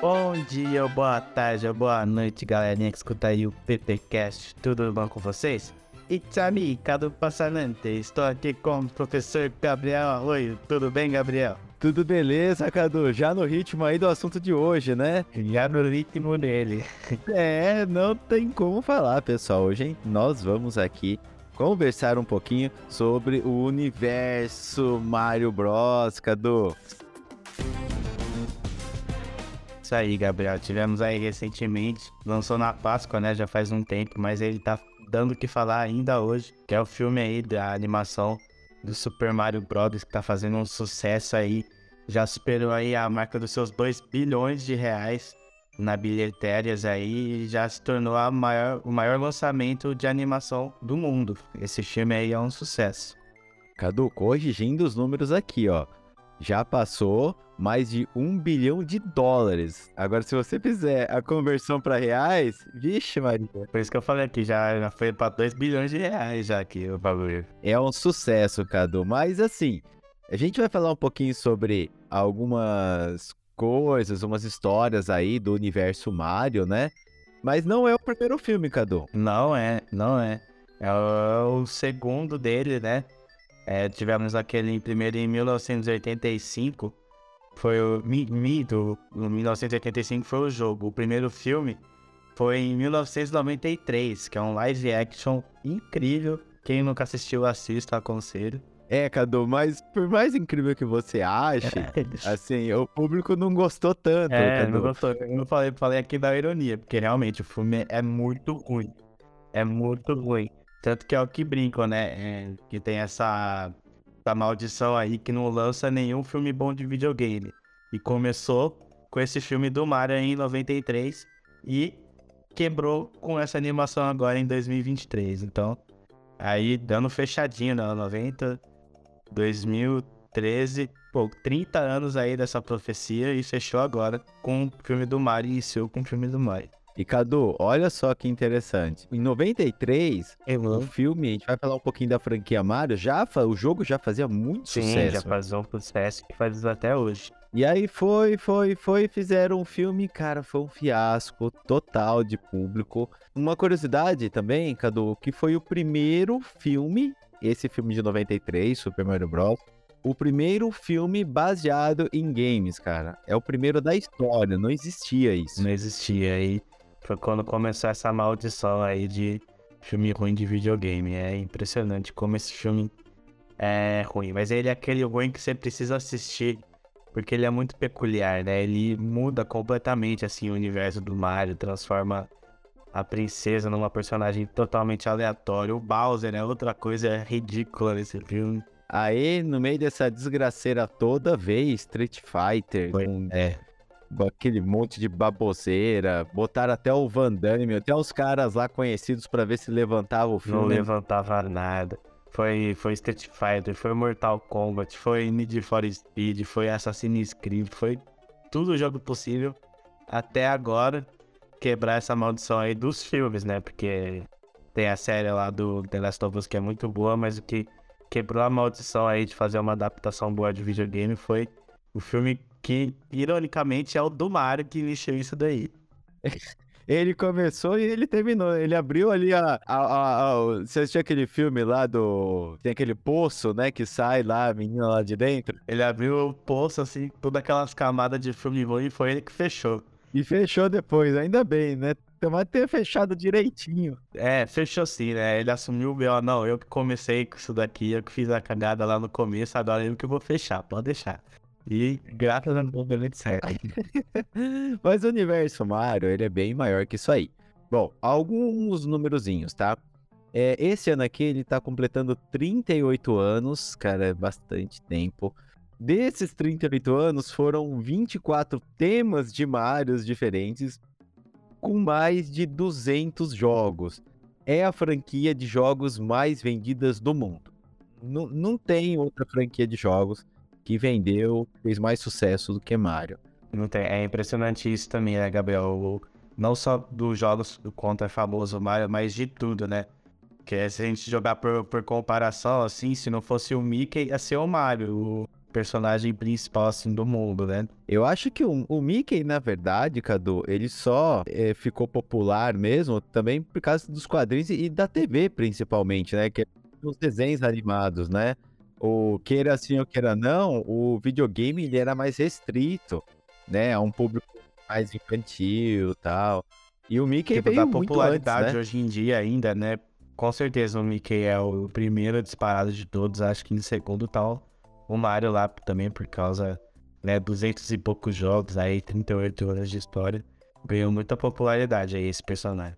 Bom dia, boa tarde, boa noite, galerinha que escuta aí o PPcast. Tudo bom com vocês? It's me, Cadu Passanante. Estou aqui com o professor Gabriel Arroio. Tudo bem, Gabriel? Tudo beleza, Cadu? Já no ritmo aí do assunto de hoje, né? Já no ritmo dele. É, não tem como falar, pessoal. Hoje nós vamos aqui conversar um pouquinho sobre o universo Mario Bros, Cadu. Isso aí, Gabriel. Tivemos aí recentemente, lançou na Páscoa, né? Já faz um tempo, mas ele tá dando o que falar ainda hoje, que é o filme aí da animação do Super Mario Bros. que tá fazendo um sucesso aí. Já superou aí a marca dos seus 2 bilhões de reais na bilhetérias aí e já se tornou a maior, o maior lançamento de animação do mundo. Esse filme aí é um sucesso. Cadu, corrigindo os números aqui, ó já passou mais de um bilhão de dólares. Agora, se você fizer a conversão para reais, vixe, Maria. Por isso que eu falei aqui, já, já foi para 2 bilhões de reais já aqui o bagulho. É um sucesso, Cadu. Mas assim, a gente vai falar um pouquinho sobre algumas coisas, umas histórias aí do universo Mario, né? Mas não é o primeiro filme, Cadu. Não é, não é. É o segundo dele, né? É, tivemos aquele primeiro em 1985, foi o Mito, em 1985 foi o jogo. O primeiro filme foi em 1993, que é um live action incrível. Quem nunca assistiu, assista, aconselho. É, Cadu, mas por mais incrível que você ache, assim, o público não gostou tanto, é, Cadu. não gostou. Eu falei, falei aqui da ironia, porque realmente o filme é muito ruim. É muito ruim. Tanto que é o que brincam, né? É, que tem essa, essa maldição aí que não lança nenhum filme bom de videogame. E começou com esse filme do Mario em 93 e quebrou com essa animação agora em 2023. Então, aí dando fechadinho na 90, 2013, pô, 30 anos aí dessa profecia e fechou agora com o filme do Mario e iniciou com o filme do Mario. E Cadu, olha só que interessante. Em 93, uhum. o filme, a gente vai falar um pouquinho da franquia Mario, já, o jogo já fazia muito Sim, sucesso. já fazia um sucesso que faz até hoje. E aí foi, foi, foi, fizeram um filme, cara, foi um fiasco total de público. Uma curiosidade também, Cadu, que foi o primeiro filme, esse filme de 93, Super Mario Bros., o primeiro filme baseado em games, cara. É o primeiro da história, não existia isso. Não existia. E foi quando começou essa maldição aí de filme ruim de videogame. É impressionante como esse filme é ruim. Mas ele é aquele ruim que você precisa assistir. Porque ele é muito peculiar, né? Ele muda completamente assim o universo do Mario, transforma a princesa numa personagem totalmente aleatória. O Bowser é outra coisa ridícula nesse filme. Aí, no meio dessa desgraceira toda, veio Street Fighter. Foi, com... é aquele monte de baboseira, botaram até o Van Damme, até os caras lá conhecidos para ver se levantava o filme. Não levantava nada. Foi, foi Street Fighter, foi Mortal Kombat, foi Need for Speed, foi Assassin's Creed, foi tudo jogo possível até agora quebrar essa maldição aí dos filmes, né? Porque tem a série lá do The Last of Us que é muito boa, mas o que quebrou a maldição aí de fazer uma adaptação boa de videogame foi o filme que, ironicamente, é o do Mario que mexeu isso daí. Ele começou e ele terminou. Ele abriu ali a. a, a, a você assistiu aquele filme lá do. Tem aquele poço, né? Que sai lá, a menina lá de dentro. Ele abriu o poço, assim, todas aquelas camadas de filme ruim e foi ele que fechou. E fechou depois, ainda bem, né? Tomara ter fechado direitinho. É, fechou sim, né? Ele assumiu o B.O. Não, eu que comecei com isso daqui, eu que fiz a cagada lá no começo, agora eu que vou fechar, pode deixar. E graças a Deus deu certo. Mas o universo Mario, ele é bem maior que isso aí. Bom, alguns numerozinhos, tá? É, esse ano aqui ele tá completando 38 anos, cara, é bastante tempo. Desses 38 anos foram 24 temas de Marios diferentes, com mais de 200 jogos. é a franquia de jogos mais vendidas do mundo. Não, não tem outra franquia de jogos que vendeu, fez mais sucesso do que Mario. Não tem. É impressionante isso também, né, Gabriel? Não só dos jogos do contra famoso Mario, mas de tudo, né? Que se a gente jogar por, por comparação, assim, se não fosse o Mickey, ia ser o Mario, o personagem principal, assim, do mundo, né? Eu acho que o, o Mickey, na verdade, Cadu, ele só é, ficou popular mesmo também por causa dos quadrinhos e da TV, principalmente, né? Que é os desenhos animados, né? O queira assim ou queira não, o videogame ele era mais restrito, né? A um público mais infantil tal. E o Mickey tipo, veio da popularidade antes, né? hoje em dia ainda, né? Com certeza o Mickey é o primeiro disparado de todos, acho que em segundo tal. O Mario lá também por causa, né, 200 e poucos jogos, aí 38 anos de história. Ganhou muita popularidade aí esse personagem.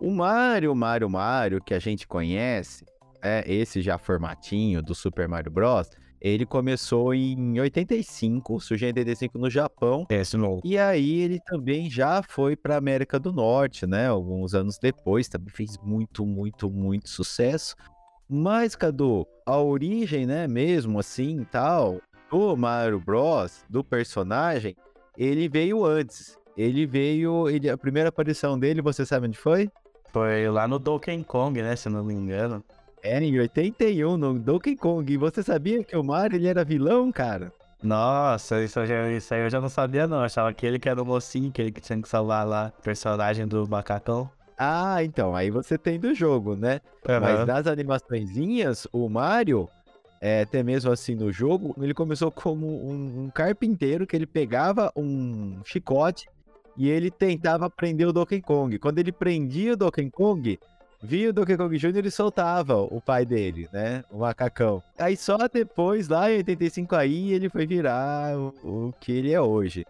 O Mario, Mario, Mario que a gente conhece, é esse já formatinho do Super Mario Bros. Ele começou em 85, surgiu em 85 no Japão. Esse novo. E aí ele também já foi para América do Norte, né? Alguns anos depois, também fez muito, muito, muito sucesso. Mas, Cadu, a origem, né, mesmo assim, tal, do Mario Bros, do personagem, ele veio antes. Ele veio, ele, a primeira aparição dele, você sabe onde foi? Foi lá no Donkey Kong, né, se eu não me engano. É, em 81, no Donkey Kong. E você sabia que o Mario ele era vilão, cara? Nossa, isso, já, isso aí eu já não sabia não. Eu achava que ele que era o mocinho, que ele que tinha que salvar lá o personagem do macacão. Ah, então, aí você tem do jogo, né? Uhum. Mas nas animaçõezinhas, o Mario, é, até mesmo assim no jogo, ele começou como um, um carpinteiro que ele pegava um chicote e ele tentava prender o Donkey Kong. Quando ele prendia o Donkey Kong, via o Donkey Kong Jr. ele soltava o pai dele, né? O macacão. Aí só depois, lá em 85 aí, ele foi virar o, o que ele é hoje.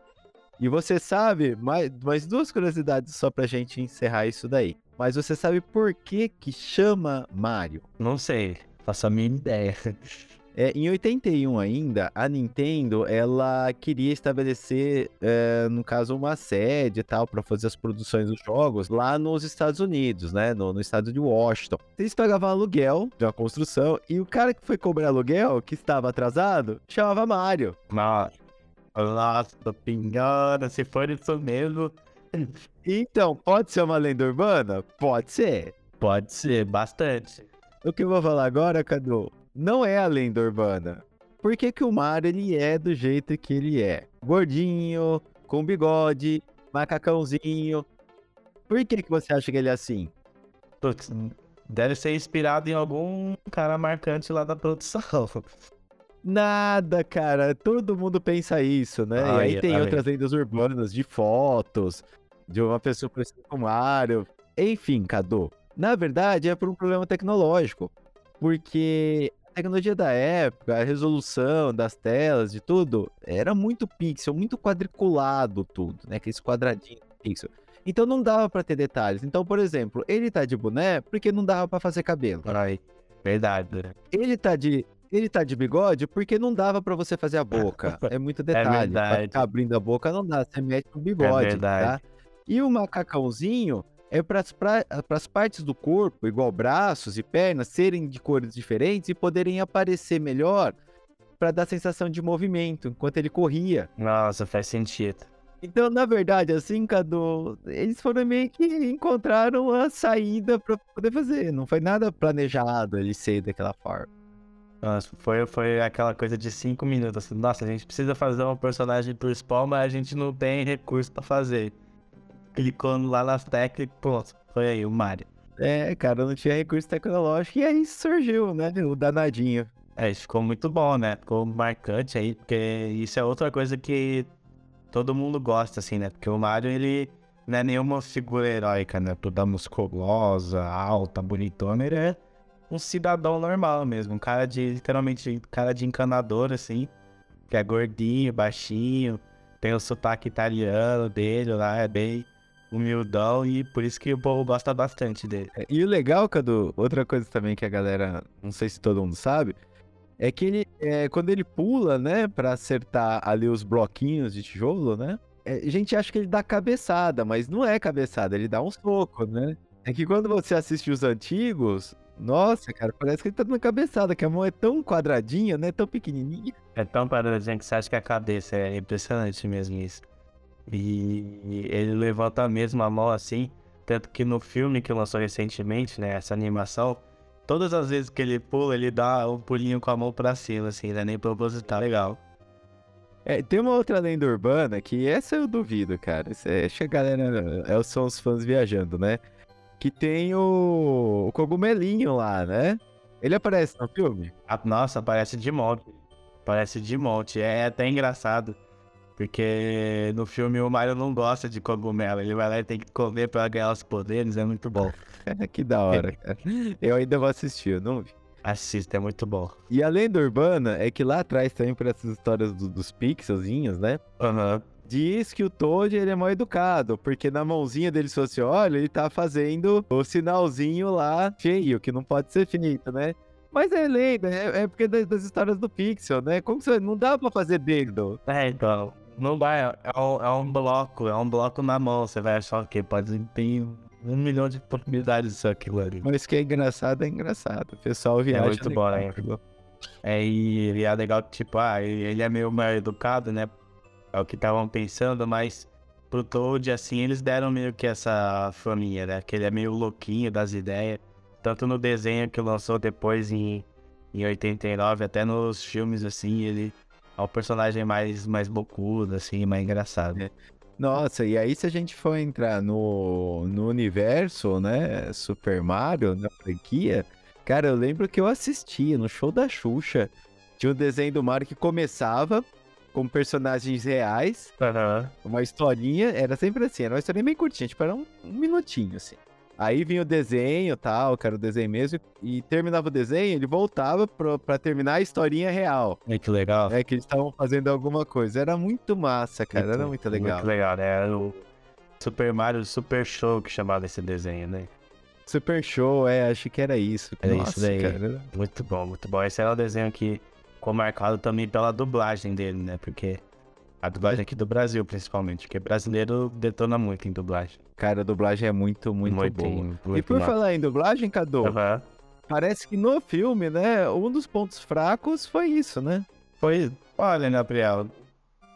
E você sabe, mais, mais duas curiosidades só pra gente encerrar isso daí. Mas você sabe por que que chama Mario? Não sei, faço a minha ideia. É, em 81 ainda, a Nintendo ela queria estabelecer, é, no caso, uma sede e tal para fazer as produções dos jogos lá nos Estados Unidos, né? No, no estado de Washington. Eles pagavam aluguel de uma construção e o cara que foi cobrar aluguel, que estava atrasado, chamava Mario. Nossa, nossa, pinhana, se for isso mesmo, Então, pode ser uma lenda urbana? Pode ser. pode ser, bastante. O que eu vou falar agora, Cadu, não é a lenda urbana. Por que, que o Mario ele é do jeito que ele é? Gordinho, com bigode, macacãozinho. Por que, que você acha que ele é assim? Putz, deve ser inspirado em algum cara marcante lá da produção. Nada, cara. Todo mundo pensa isso, né? e aí tem aí. outras lendas urbanas de fotos, de uma pessoa parecida com o Mario. Enfim, Cadu. Na verdade, é por um problema tecnológico. Porque tecnologia da época, a resolução das telas, de tudo, era muito pixel, muito quadriculado tudo, né? Aqueles quadradinhos de pixel. Então não dava pra ter detalhes. Então, por exemplo, ele tá de boné porque não dava pra fazer cabelo. Ai, verdade. Ele tá de ele tá de bigode porque não dava pra você fazer a boca. É muito detalhe. Ficar abrindo a boca não dá, você mete no bigode, É verdade. tá? E o macacãozinho é para as partes do corpo, igual braços e pernas, serem de cores diferentes e poderem aparecer melhor pra dar sensação de movimento enquanto ele corria. Nossa, faz sentido. Então, na verdade, assim, Cadu, eles foram meio que encontraram a saída pra poder fazer. Não foi nada planejado ele ser daquela forma. Nossa, foi, foi aquela coisa de cinco minutos. Nossa, a gente precisa fazer um personagem principal, mas a gente não tem recurso pra fazer. Clicando lá nas técnicas, pronto. Foi aí, o Mario. É, cara, não tinha recurso tecnológico e aí surgiu, né? O danadinho. É, isso ficou muito bom, né? Ficou marcante aí, porque isso é outra coisa que todo mundo gosta, assim, né? Porque o Mario, ele não é nenhuma figura heróica, né? Toda musculosa, alta, bonitona. Ele é um cidadão normal mesmo. Um cara de, literalmente, cara de encanador, assim. Que é gordinho, baixinho. Tem o sotaque italiano dele lá, é bem humildão. E por isso que o povo gosta bastante dele. É, E o legal, Cadu, outra coisa também que a galera, não sei se todo mundo sabe, é que ele, é, quando ele pula, né, pra acertar ali os bloquinhos de tijolo, né? é, a gente acha que ele dá cabeçada, mas não é cabeçada, ele dá um soco, né? É que quando você assiste os antigos, nossa, cara, parece que ele tá dando cabeçada, que a mão é tão quadradinha, né? Tão pequenininha. É tão paradinha que você acha que é a cabeça. É impressionante mesmo isso. E ele levanta mesmo a mão assim. Tanto que no filme que lançou recentemente, né? Essa animação, todas as vezes que ele pula, ele dá um pulinho com a mão pra cima, assim, não é nem proposital. Legal. É, tem uma outra lenda urbana que essa eu duvido, cara. Essa é, acho que a galera é, são os fãs viajando, né? Que tem o, o cogumelinho lá, né? Ele aparece no filme? Ah, nossa, aparece de monte. Parece de monte. É até engraçado. Porque no filme o Mario não gosta de cogumelo. Ele vai lá e tem que comer pra ganhar os poderes. É muito bom. que da hora, cara. Eu ainda vou assistir, eu não vi. Assista, é muito bom. E a lenda urbana é que lá atrás também, por essas histórias do, dos pixelzinhos, né? Aham. Diz que o Toad ele é mal educado, porque na mãozinha dele, se você olha, ele tá fazendo o sinalzinho lá feio, que não pode ser finito, né? Mas é lenda, é, é porque das, das, histórias do Pixel, né? Como você não dá pra fazer dedo? É, então. Não dá, é, é, um, é um bloco, é um bloco na mão. Você vai achar o quê? Pode ter um milhão de possibilidades isso aquilo ali. Mas que é engraçado, é engraçado. O pessoal viaja. É muito bom, né? É, e, e é legal que, tipo, ah, ele é meio mal educado, né? É o que estavam pensando, mas pro Toad, assim, eles deram meio que essa família, né? Que ele é meio louquinho das ideias. Tanto no desenho que lançou depois em, em 89, até nos filmes, assim, ele é o personagem mais, mais bocudo, assim, mais engraçado. É. Nossa, e aí se a gente for entrar no, no universo, né, Super Mario, na franquia, cara, eu lembro que eu assistia no show da Xuxa, tinha um desenho do Mario que começava com personagens reais, uhum. uma historinha, era sempre assim, era uma historinha bem curtinha, tipo, era um, um minutinho, assim. Aí vinha o desenho tal, que era o desenho mesmo, e terminava o desenho, ele voltava pra, pra terminar a historinha real. É que legal. É que eles estavam fazendo alguma coisa. Era muito massa, cara, muito, era muito legal. Muito legal, né? Era o Super Mario Super Show que chamava esse desenho, né? Super Show, é, acho que era isso. Era Nossa, isso daí. Cara. Muito bom, muito bom. Esse era o desenho que ficou marcado também pela dublagem dele, né? Porque a dublagem aqui do Brasil, principalmente, porque brasileiro detona muito em dublagem. Cara, a dublagem é muito, muito, muito boa. Muito e por massa. falar em dublagem, Cadu, uhum. parece que no filme, né, um dos pontos fracos foi isso, né? Foi, olha, Gabriel,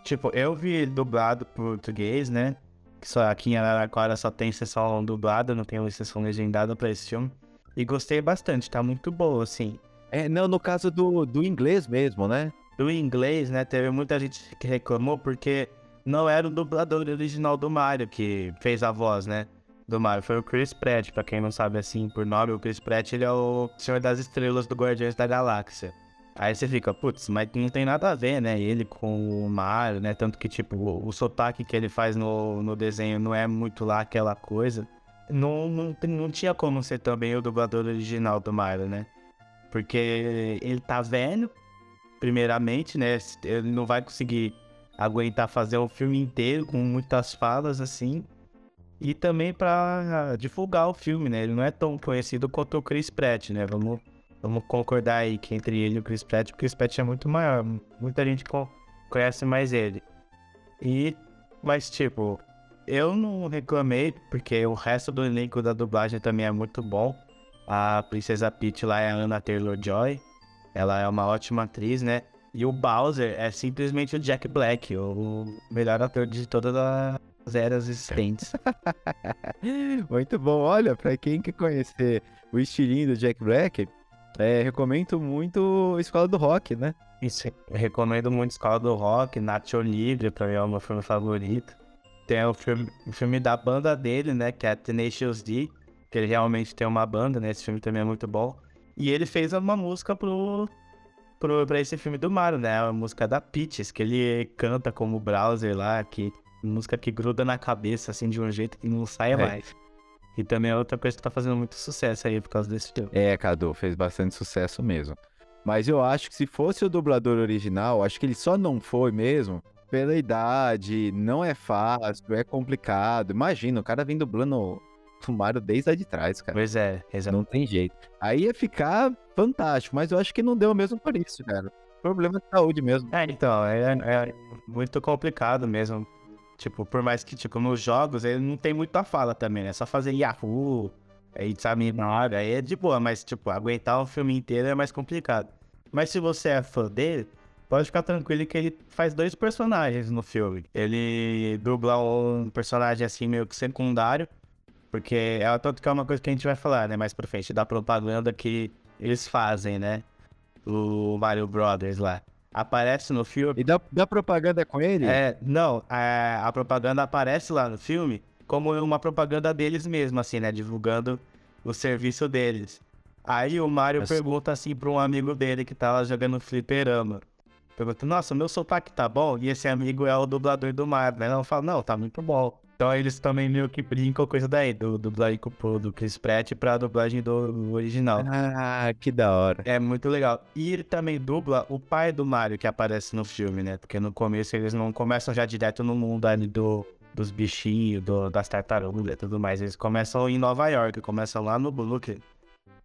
tipo, eu vi dublado português, né, que só aqui em Araraquara só tem sessão dublada, não tem sessão legendada pra esse filme, e gostei bastante, tá muito boa, assim. É, não, no caso do, do inglês mesmo, né? Do inglês, né, teve muita gente que reclamou porque não era o dublador original do Mario que fez a voz, né? Do Mario. Foi o Chris Pratt, pra quem não sabe assim por nome, o Chris Pratt ele é o Senhor das Estrelas do Guardiões da Galáxia. Aí você fica, putz, mas não tem nada a ver, né? Ele com o Mario, né? Tanto que, tipo, o, o sotaque que ele faz no, no desenho não é muito lá aquela coisa. Não, não, não tinha como ser também o dublador original do Mario, né? Porque ele tá velho, primeiramente, né? Ele não vai conseguir aguentar fazer um filme inteiro com muitas falas assim. E também para divulgar o filme, né? Ele não é tão conhecido quanto o Chris Pratt, né? Vamos, vamos concordar aí que entre ele e o Chris Pratt, o Chris Pratt é muito maior. Muita gente conhece mais ele. E, mas tipo, eu não reclamei, porque o resto do elenco da dublagem também é muito bom. A Princesa Peach lá é a Anna Taylor-Joy. Ela é uma ótima atriz, né? E o Bowser é simplesmente o Jack Black, o melhor ator de todas as eras existentes. Muito bom. Olha, pra quem quer conhecer o estilinho do Jack Black, é, recomendo muito Escola do Rock, né? Isso, recomendo muito Escola do Rock, Nacho Libre, pra mim é o meu filme favorito. Tem o filme, o filme da banda dele, né, que é Tenacious D, que ele realmente tem uma banda, né, esse filme também é muito bom. E ele fez uma música pro, pro, pra esse filme do Mario, né? A música da Peaches, que ele canta como Browser lá, que música que gruda na cabeça, assim, de um jeito que não sai é. mais. E também é outra coisa que tá fazendo muito sucesso aí por causa desse filme. É, Cadu, fez bastante sucesso mesmo. Mas eu acho que se fosse o dublador original, acho que ele só não foi mesmo pela idade, não é fácil, é complicado. Imagina, o cara vem dublando Mario desde lá de trás, cara. Pois é, exato. Não tem jeito. Aí ia ficar fantástico, mas eu acho que não deu mesmo por isso, cara. Problema de saúde mesmo. É, então, é, é muito complicado mesmo. Tipo, por mais que, tipo, nos jogos ele não tem muita fala também, né? É só fazer Yahoo, Aí sabe na hora, aí é de boa, mas tipo, aguentar o filme inteiro é mais complicado. Mas se você é fã dele, pode ficar tranquilo que ele faz dois personagens no filme. Ele dubla um personagem assim meio que secundário, porque é tanto que é uma coisa que a gente vai falar, né, mais pra frente, da propaganda que eles fazem, né? O Mario Brothers lá. Aparece no filme. E da, da propaganda com ele? É, não, a, a propaganda aparece lá no filme como uma propaganda deles mesmo, assim, né? Divulgando o serviço deles. Aí o Mario Mas... pergunta assim pra um amigo dele que tava jogando fliperama. Pergunta, nossa, meu sotaque tá bom? E esse amigo é o dublador do Mario, né? Ela fala, não, tá muito bom. Então eles também meio que brincam coisa daí, do dublagem do Chris Pratt pra dublagem do original. Ah, que da hora. É muito legal. E ele também dubla o pai do Mario que aparece no filme, né? Porque no começo eles não começam já direto no mundo ali do, dos bichinhos, do, das tartarugas e tudo mais. Eles começam em Nova York, começam lá no Brooklyn.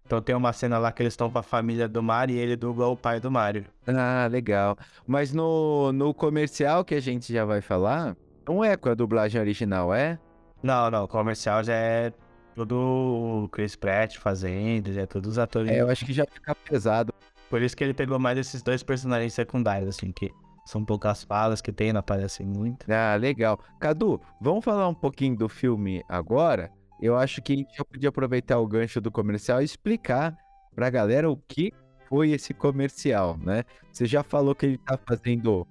Então tem uma cena lá que eles estão com a família do Mario e ele dubla o pai do Mario. Ah, legal. Mas no, no comercial que a gente já vai falar, não é com a dublagem original, é? Não, não. O comercial já é tudo o Chris Pratt fazendo, já é todos os atores. É, eu acho que já fica pesado. Por isso que ele pegou mais esses dois personagens secundários, assim, que são poucas falas que tem, não aparecem muito. Ah, legal. Cadu, vamos falar um pouquinho do filme agora? Eu acho que a gente já podia aproveitar o gancho do comercial e explicar pra galera o que foi esse comercial, né? Você já falou que ele tá fazendo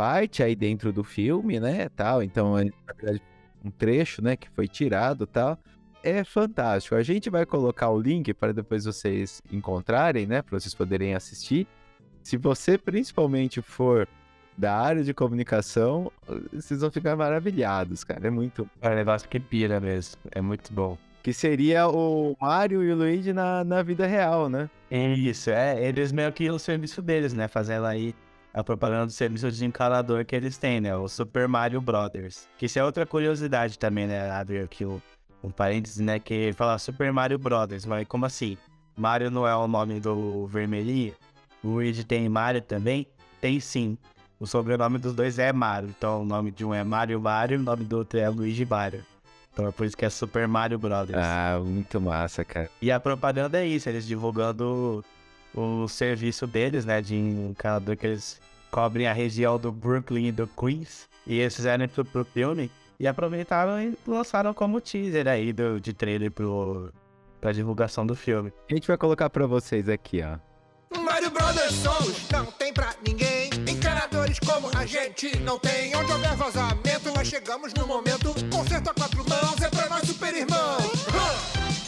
parte aí dentro do filme, né, tal. Então, é, na verdade, um trecho, né, que foi tirado, tal. É fantástico. A gente vai colocar o link para depois vocês encontrarem, né, para vocês poderem assistir. Se você principalmente for da área de comunicação, vocês vão ficar maravilhados, cara. É muito. É um negócio que pira mesmo. É muito bom. Que seria o Mario e o Luigi na, na vida real, né? Isso, é. Eles meio que o serviço deles, né? Fazendo aí a propaganda do serviço de encanador que eles têm, né? O Super Mario Brothers. Que isso é outra curiosidade também, né? Abrir aqui o, um parênteses, né? Que fala Super Mario Brothers, mas como assim? Mario não é o nome do vermelhinho? O Luigi tem Mario também? Tem sim. O sobrenome dos dois é Mario. Então o nome de um é Mario Mario, o nome do outro é Luigi Mario. Então é por isso que é Super Mario Brothers. Ah, muito massa, cara. E a propaganda é isso, eles divulgando o serviço deles, né, de encanador que eles cobrem a região do Brooklyn e do Queens. E eles fizeram isso pro filme e aproveitaram e lançaram como teaser aí do, de trailer pro, pra divulgação do filme. A gente vai colocar pra vocês aqui, ó. Mario Brothers somos, não tem pra ninguém. Encanadores como a gente não tem. Onde houver vazamento, nós chegamos no momento. Concerto a quatro mãos, é pra nós super irmãos.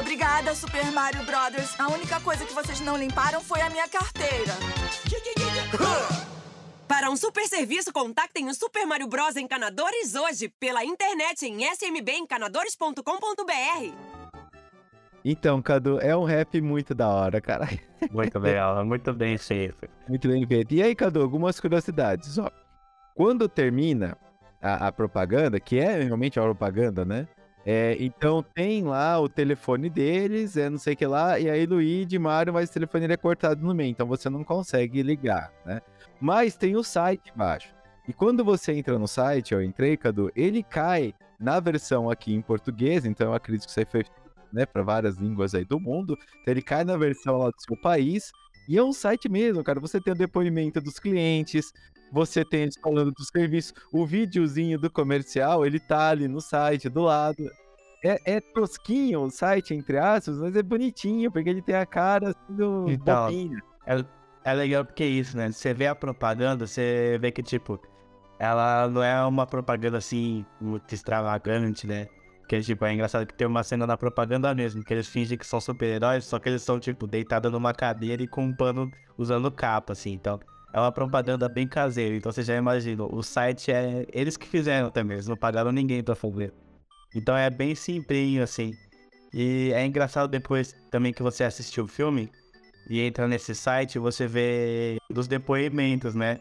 Obrigada, Super Mario Brothers. A única coisa que vocês não limparam foi a minha carteira. Para um super serviço, contactem o Super Mario Bros. Encanadores hoje pela internet em smbencanadores.com.br. Então, Cadu, é um rap muito da hora, cara. Muito legal, muito bem feito. Muito bem feito. E aí, Cadu, algumas curiosidades. Ó, quando termina a, a propaganda, que é realmente a propaganda, né? É, então tem lá o telefone deles, é não sei o que lá, e aí Luigi, Mario, mas o telefone ele é cortado no meio, então você não consegue ligar, né? Mas tem o site embaixo. E quando você entra no site, eu entrei, Cadu, ele cai na versão aqui em português, então eu acredito que aí foi né, para várias línguas aí do mundo. Então ele cai na versão lá do seu país. E é um site mesmo, cara. Você tem o depoimento dos clientes, você tem eles falando do serviço. O videozinho do comercial, ele tá ali no site do lado. É, é tosquinho o site, entre aspas, mas é bonitinho, porque ele tem a cara assim, do então, É, é legal porque é isso, né? Você vê a propaganda, você vê que, tipo, ela não é uma propaganda assim, muito extravagante, né? Que, tipo, é engraçado que tem uma cena na propaganda mesmo, que eles fingem que são super-heróis, só que eles são, tipo, deitados numa cadeira e com um pano usando capa, assim. Então, é uma propaganda bem caseira, então você já imagina, o site é eles que fizeram também, eles não pagaram ninguém pra fazer. Então é bem simplinho, assim. E é engraçado depois também que você assistiu o filme e entra nesse site, você vê dos depoimentos, né?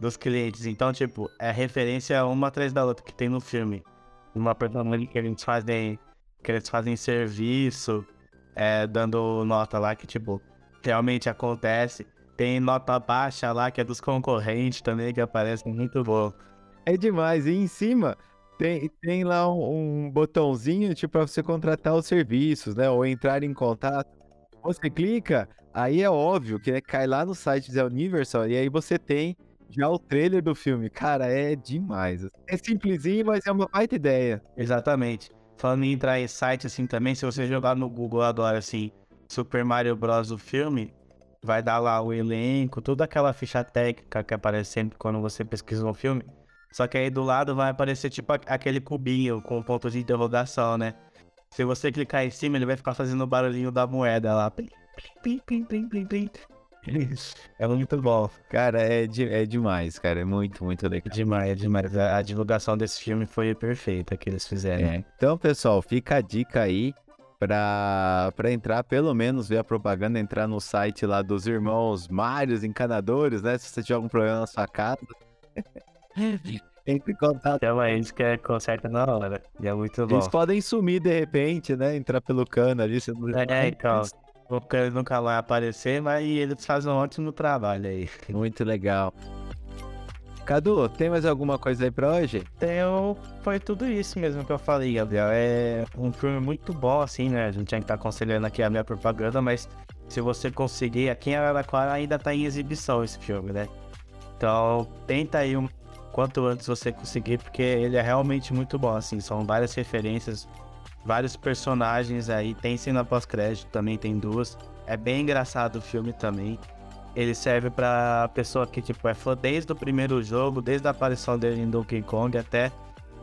Dos clientes. Então, tipo, é referência uma atrás da outra que tem no filme. Uma personagem que eles fazem. Que eles fazem serviço, é, dando nota lá que, tipo, realmente acontece. Tem nota baixa lá, que é dos concorrentes também, que aparece muito bom. É demais. E em cima Tem, tem lá um, um botãozinho tipo para você contratar os serviços, né? Ou entrar em contato. Você clica, aí é óbvio que né, cai lá no site da Universal e aí você tem já o trailer do filme. Cara, é demais. É simplesinho, mas é uma baita ideia. Exatamente. Falando em entrar em site assim também, se você jogar no Google agora assim, Super Mario Bros. o filme, vai dar lá o elenco, toda aquela ficha técnica que aparece sempre quando você pesquisa um filme. Só que aí do lado vai aparecer tipo aquele cubinho com ponto de interrogação, né? Se você clicar em cima, ele vai ficar fazendo o barulhinho da moeda lá. É muito bom. Cara, é, de, é demais, cara. É muito, muito legal. Demais, é demais. A, a divulgação desse filme foi perfeita que eles fizeram. É. Então, pessoal, fica a dica aí para entrar, pelo menos ver a propaganda, entrar no site lá dos irmãos Mários Encanadores, né? Se você tiver algum problema na sua casa. Entre em contato. Chama eles que é conserta na hora. E é muito bom. Eles podem sumir de repente, né? Entrar pelo cano ali. Você não... É, então. O cano nunca vai aparecer, mas eles fazem um ótimo trabalho aí. Muito legal. Cadu, tem mais alguma coisa aí pra hoje? Então, foi tudo isso mesmo que eu falei, Gabriel. É um filme muito bom, assim, né? A gente tinha que estar tá aconselhando aqui a minha propaganda, mas se você conseguir, aqui em Araraquara ainda tá em exibição esse filme, né? Então, tenta aí um quanto antes você conseguir, porque ele é realmente muito bom, assim. São várias referências, vários personagens aí. Tem cena pós-crédito também, tem duas. É bem engraçado o filme também. Ele serve pra pessoa que, tipo, é fã desde o primeiro jogo, desde a aparição dele em Donkey Kong até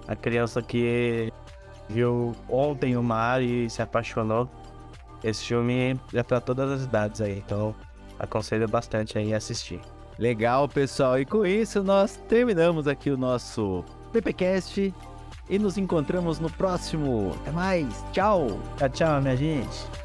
a criança que viu ontem o Mario e se apaixonou. Esse filme é para todas as idades aí, então aconselho bastante aí assistir. Legal, pessoal. E com isso nós terminamos aqui o nosso PPcast e nos encontramos no próximo. Até mais. Tchau. Tchau, tchau, minha gente.